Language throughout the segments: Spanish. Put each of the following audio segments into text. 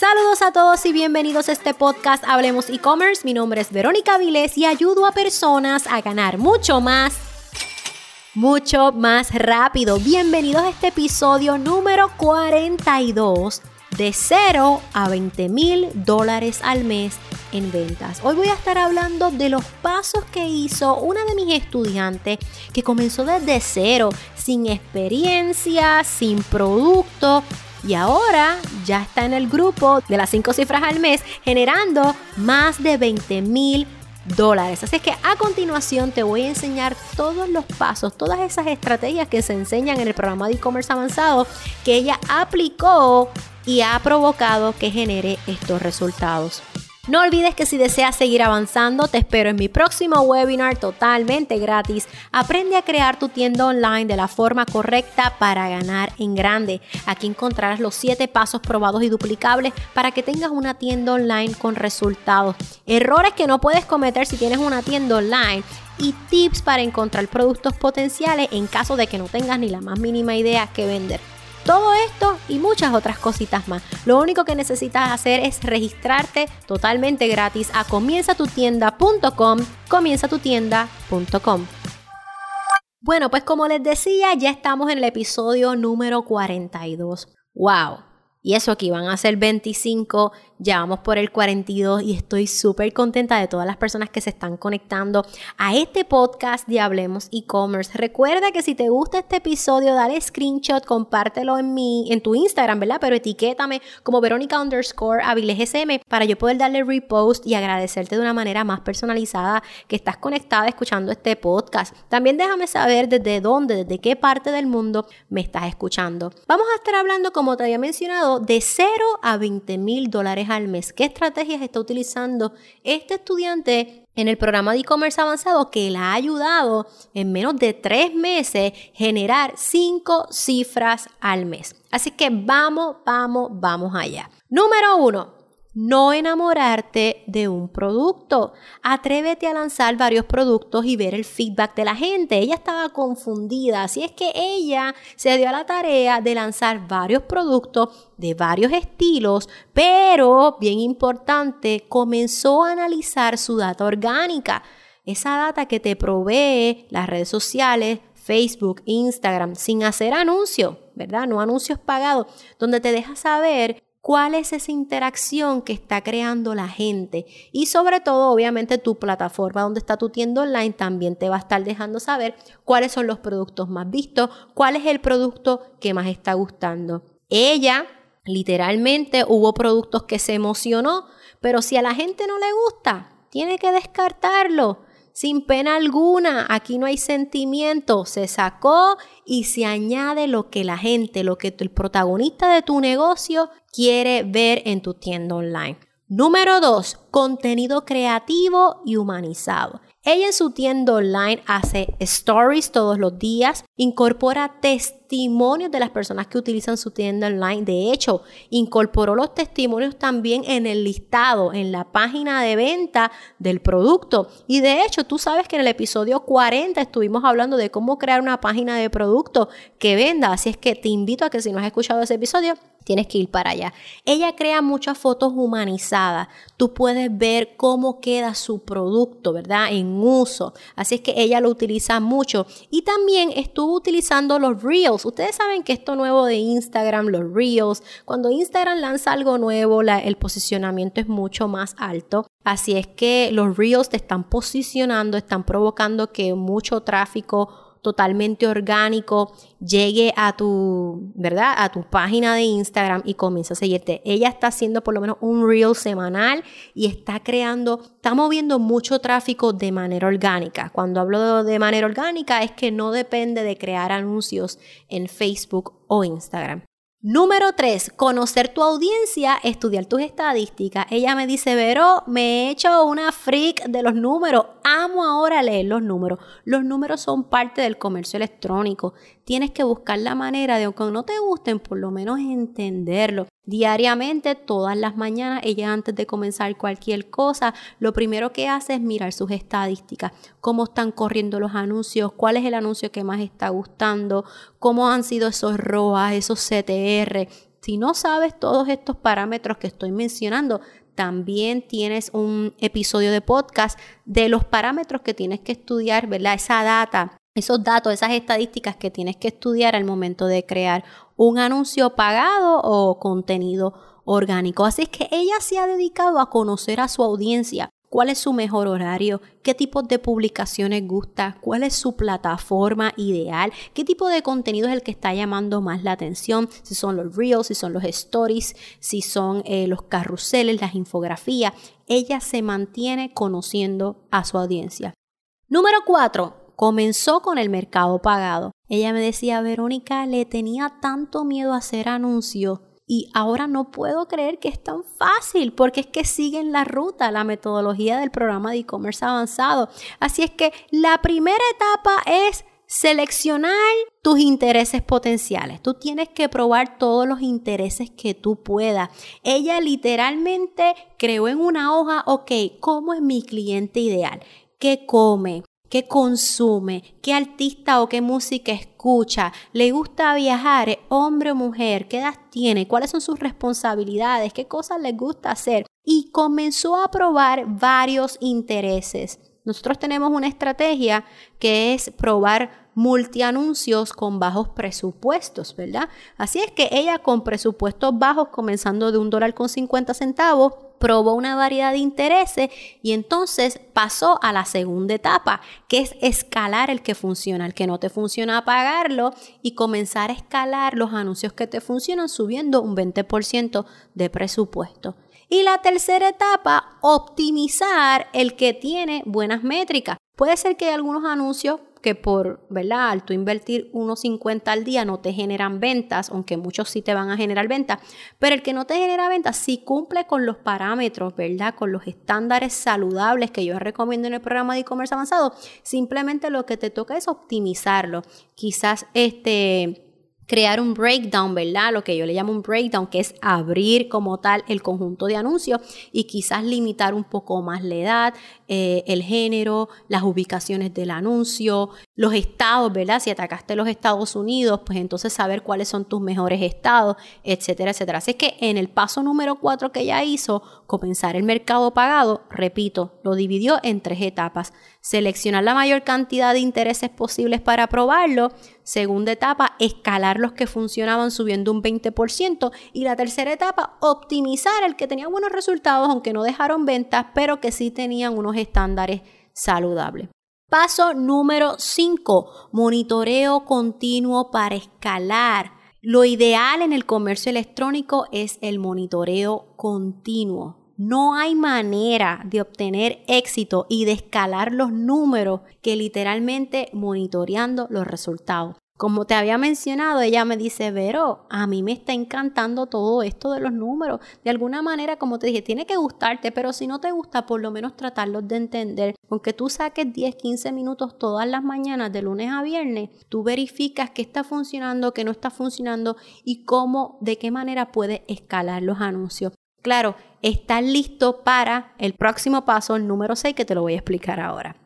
Saludos a todos y bienvenidos a este podcast Hablemos e-commerce. Mi nombre es Verónica Vilés y ayudo a personas a ganar mucho más, mucho más rápido. Bienvenidos a este episodio número 42 de 0 a 20 mil dólares al mes en ventas. Hoy voy a estar hablando de los pasos que hizo una de mis estudiantes que comenzó desde cero, sin experiencia, sin producto y ahora ya está en el grupo de las 5 cifras al mes generando más de 20 mil dólares. Así que a continuación te voy a enseñar todos los pasos, todas esas estrategias que se enseñan en el programa de e-commerce avanzado que ella aplicó y ha provocado que genere estos resultados. No olvides que si deseas seguir avanzando, te espero en mi próximo webinar totalmente gratis. Aprende a crear tu tienda online de la forma correcta para ganar en grande. Aquí encontrarás los 7 pasos probados y duplicables para que tengas una tienda online con resultados. Errores que no puedes cometer si tienes una tienda online y tips para encontrar productos potenciales en caso de que no tengas ni la más mínima idea que vender. Todo esto y muchas otras cositas más. Lo único que necesitas hacer es registrarte totalmente gratis a comienzatutienda.com, comienzatutienda.com. Bueno, pues como les decía, ya estamos en el episodio número 42. ¡Wow! Y eso aquí van a ser 25, ya vamos por el 42 y estoy súper contenta de todas las personas que se están conectando a este podcast de Hablemos e-commerce. Recuerda que si te gusta este episodio, dale screenshot, compártelo en mi, en tu Instagram, ¿verdad? Pero etiquétame como Verónica underscore para yo poder darle repost y agradecerte de una manera más personalizada que estás conectada escuchando este podcast. También déjame saber desde dónde, desde qué parte del mundo me estás escuchando. Vamos a estar hablando, como te había mencionado, de 0 a 20 mil dólares al mes. ¿Qué estrategias está utilizando este estudiante en el programa de e-commerce avanzado que le ha ayudado en menos de tres meses generar cinco cifras al mes? Así que vamos, vamos, vamos allá. Número uno, no enamorarte de un producto. Atrévete a lanzar varios productos y ver el feedback de la gente. Ella estaba confundida, así es que ella se dio a la tarea de lanzar varios productos de varios estilos, pero, bien importante, comenzó a analizar su data orgánica. Esa data que te provee las redes sociales, Facebook, Instagram, sin hacer anuncios, ¿verdad? No anuncios pagados, donde te deja saber cuál es esa interacción que está creando la gente y sobre todo obviamente tu plataforma donde está tu tienda online también te va a estar dejando saber cuáles son los productos más vistos, cuál es el producto que más está gustando. Ella literalmente hubo productos que se emocionó, pero si a la gente no le gusta, tiene que descartarlo sin pena alguna, aquí no hay sentimiento, se sacó y se añade lo que la gente, lo que el protagonista de tu negocio quiere ver en tu tienda online. Número 2. Contenido creativo y humanizado. Ella en su tienda online hace stories todos los días, incorpora testimonios de las personas que utilizan su tienda online. De hecho, incorporó los testimonios también en el listado, en la página de venta del producto. Y de hecho, tú sabes que en el episodio 40 estuvimos hablando de cómo crear una página de producto que venda. Así es que te invito a que si no has escuchado ese episodio, tienes que ir para allá. Ella crea muchas fotos humanizadas. Tú puedes ver cómo queda su producto, ¿verdad? En uso. Así es que ella lo utiliza mucho. Y también estuvo utilizando los Reels. Ustedes saben que esto nuevo de Instagram, los Reels, cuando Instagram lanza algo nuevo, el posicionamiento es mucho más alto. Así es que los Reels te están posicionando, están provocando que mucho tráfico totalmente orgánico llegue a tu, ¿verdad? A tu página de Instagram y comienza a seguirte. Ella está haciendo por lo menos un reel semanal y está creando, está moviendo mucho tráfico de manera orgánica. Cuando hablo de manera orgánica es que no depende de crear anuncios en Facebook o Instagram. Número 3, conocer tu audiencia, estudiar tus estadísticas. Ella me dice, Vero, me he hecho una freak de los números. Amo ahora leer los números. Los números son parte del comercio electrónico. Tienes que buscar la manera de, aunque no te gusten, por lo menos entenderlo. Diariamente, todas las mañanas, ella antes de comenzar cualquier cosa, lo primero que hace es mirar sus estadísticas, cómo están corriendo los anuncios, cuál es el anuncio que más está gustando, cómo han sido esos ROAS, esos CTR, Si no sabes todos estos parámetros que estoy mencionando, también tienes un episodio de podcast de los parámetros que tienes que estudiar, ¿verdad? Esa data, esos datos, esas estadísticas que tienes que estudiar al momento de crear un anuncio pagado o contenido orgánico. Así es que ella se ha dedicado a conocer a su audiencia, cuál es su mejor horario, qué tipo de publicaciones gusta, cuál es su plataforma ideal, qué tipo de contenido es el que está llamando más la atención, si son los reels, si son los stories, si son eh, los carruseles, las infografías. Ella se mantiene conociendo a su audiencia. Número 4. Comenzó con el mercado pagado. Ella me decía, Verónica, le tenía tanto miedo a hacer anuncios y ahora no puedo creer que es tan fácil porque es que siguen la ruta, la metodología del programa de e-commerce avanzado. Así es que la primera etapa es seleccionar tus intereses potenciales. Tú tienes que probar todos los intereses que tú puedas. Ella literalmente creó en una hoja, ok, ¿cómo es mi cliente ideal? ¿Qué come? Qué consume, qué artista o qué música escucha, le gusta viajar, hombre o mujer, qué edad tiene, cuáles son sus responsabilidades, qué cosas le gusta hacer. Y comenzó a probar varios intereses. Nosotros tenemos una estrategia que es probar multianuncios con bajos presupuestos, ¿verdad? Así es que ella con presupuestos bajos, comenzando de un dólar con 50 centavos, probó una variedad de intereses y entonces pasó a la segunda etapa, que es escalar el que funciona, el que no te funciona, apagarlo y comenzar a escalar los anuncios que te funcionan subiendo un 20% de presupuesto. Y la tercera etapa, optimizar el que tiene buenas métricas. Puede ser que hay algunos anuncios que por, ¿verdad? Al tú invertir unos 50 al día no te generan ventas, aunque muchos sí te van a generar ventas, pero el que no te genera ventas sí cumple con los parámetros, ¿verdad? Con los estándares saludables que yo recomiendo en el programa de e-commerce avanzado, simplemente lo que te toca es optimizarlo. Quizás este crear un breakdown, ¿verdad? Lo que yo le llamo un breakdown, que es abrir como tal el conjunto de anuncios y quizás limitar un poco más la edad, eh, el género, las ubicaciones del anuncio, los estados, ¿verdad? Si atacaste los Estados Unidos, pues entonces saber cuáles son tus mejores estados, etcétera, etcétera. Así que en el paso número cuatro que ella hizo, comenzar el mercado pagado, repito, lo dividió en tres etapas. Seleccionar la mayor cantidad de intereses posibles para probarlo. Segunda etapa, escalar los que funcionaban subiendo un 20%. Y la tercera etapa, optimizar el que tenía buenos resultados, aunque no dejaron ventas, pero que sí tenían unos estándares saludables. Paso número 5, monitoreo continuo para escalar. Lo ideal en el comercio electrónico es el monitoreo continuo. No hay manera de obtener éxito y de escalar los números que literalmente monitoreando los resultados. Como te había mencionado, ella me dice, Vero, a mí me está encantando todo esto de los números. De alguna manera, como te dije, tiene que gustarte, pero si no te gusta, por lo menos tratarlos de entender. Aunque tú saques 10, 15 minutos todas las mañanas, de lunes a viernes, tú verificas qué está funcionando, qué no está funcionando y cómo, de qué manera puedes escalar los anuncios. Claro, estás listo para el próximo paso, el número 6, que te lo voy a explicar ahora.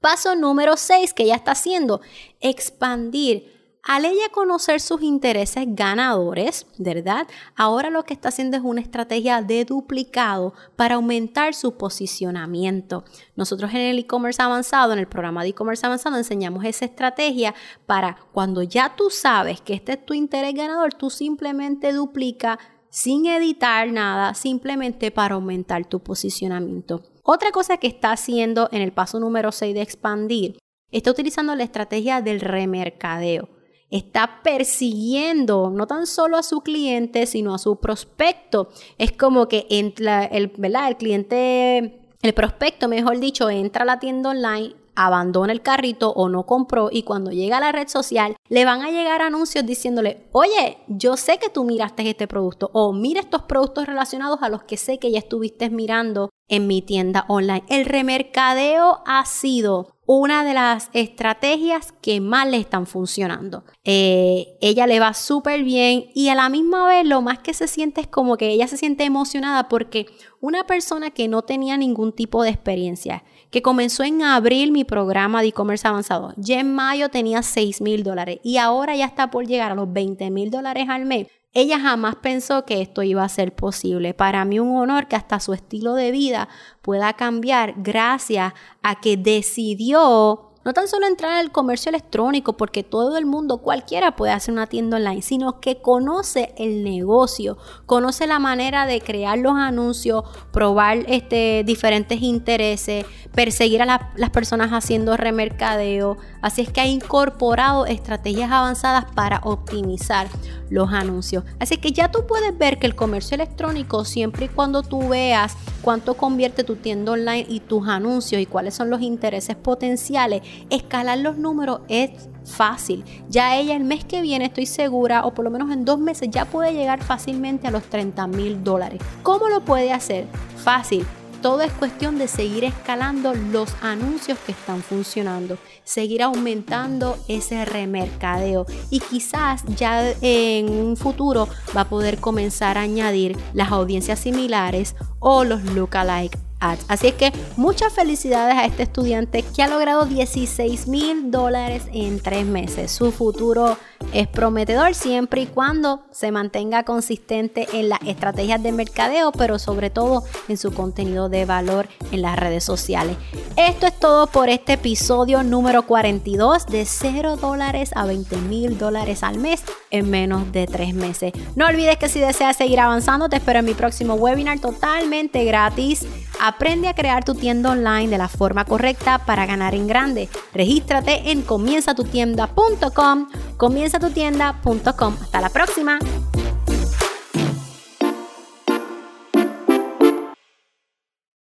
Paso número 6 que ella está haciendo, expandir. Al ella conocer sus intereses ganadores, ¿verdad? Ahora lo que está haciendo es una estrategia de duplicado para aumentar su posicionamiento. Nosotros en el e-commerce avanzado, en el programa de e-commerce avanzado, enseñamos esa estrategia para cuando ya tú sabes que este es tu interés ganador, tú simplemente duplica sin editar nada, simplemente para aumentar tu posicionamiento. Otra cosa que está haciendo en el paso número 6 de expandir, está utilizando la estrategia del remercadeo. Está persiguiendo no tan solo a su cliente, sino a su prospecto. Es como que entra el, el cliente, el prospecto, mejor dicho, entra a la tienda online, abandona el carrito o no compró y cuando llega a la red social le van a llegar anuncios diciéndole, oye, yo sé que tú miraste este producto o mira estos productos relacionados a los que sé que ya estuviste mirando en mi tienda online. El remercadeo ha sido una de las estrategias que más le están funcionando. Eh, ella le va súper bien y a la misma vez lo más que se siente es como que ella se siente emocionada porque una persona que no tenía ningún tipo de experiencia, que comenzó en abril mi programa de e-commerce avanzado. Ya en mayo tenía 6 mil dólares y ahora ya está por llegar a los 20 mil dólares al mes. Ella jamás pensó que esto iba a ser posible. Para mí un honor que hasta su estilo de vida pueda cambiar gracias a que decidió no tan solo entrar al comercio electrónico, porque todo el mundo, cualquiera puede hacer una tienda online, sino que conoce el negocio, conoce la manera de crear los anuncios, probar este, diferentes intereses, perseguir a las personas haciendo remercadeo. Así es que ha incorporado estrategias avanzadas para optimizar los anuncios. Así que ya tú puedes ver que el comercio electrónico, siempre y cuando tú veas cuánto convierte tu tienda online y tus anuncios y cuáles son los intereses potenciales, escalar los números es fácil. Ya ella el mes que viene, estoy segura, o por lo menos en dos meses, ya puede llegar fácilmente a los 30 mil dólares. ¿Cómo lo puede hacer? Fácil. Todo es cuestión de seguir escalando los anuncios que están funcionando, seguir aumentando ese remercadeo y quizás ya en un futuro va a poder comenzar a añadir las audiencias similares o los lookalike Así es que muchas felicidades a este estudiante que ha logrado 16 mil dólares en tres meses. Su futuro es prometedor siempre y cuando se mantenga consistente en las estrategias de mercadeo, pero sobre todo en su contenido de valor en las redes sociales. Esto es todo por este episodio número 42 de 0 dólares a 20 mil dólares al mes en menos de tres meses. No olvides que si deseas seguir avanzando, te espero en mi próximo webinar totalmente gratis Aprende a crear tu tienda online de la forma correcta para ganar en grande. Regístrate en comienzatutienda.com, comienzatutienda.com. Hasta la próxima.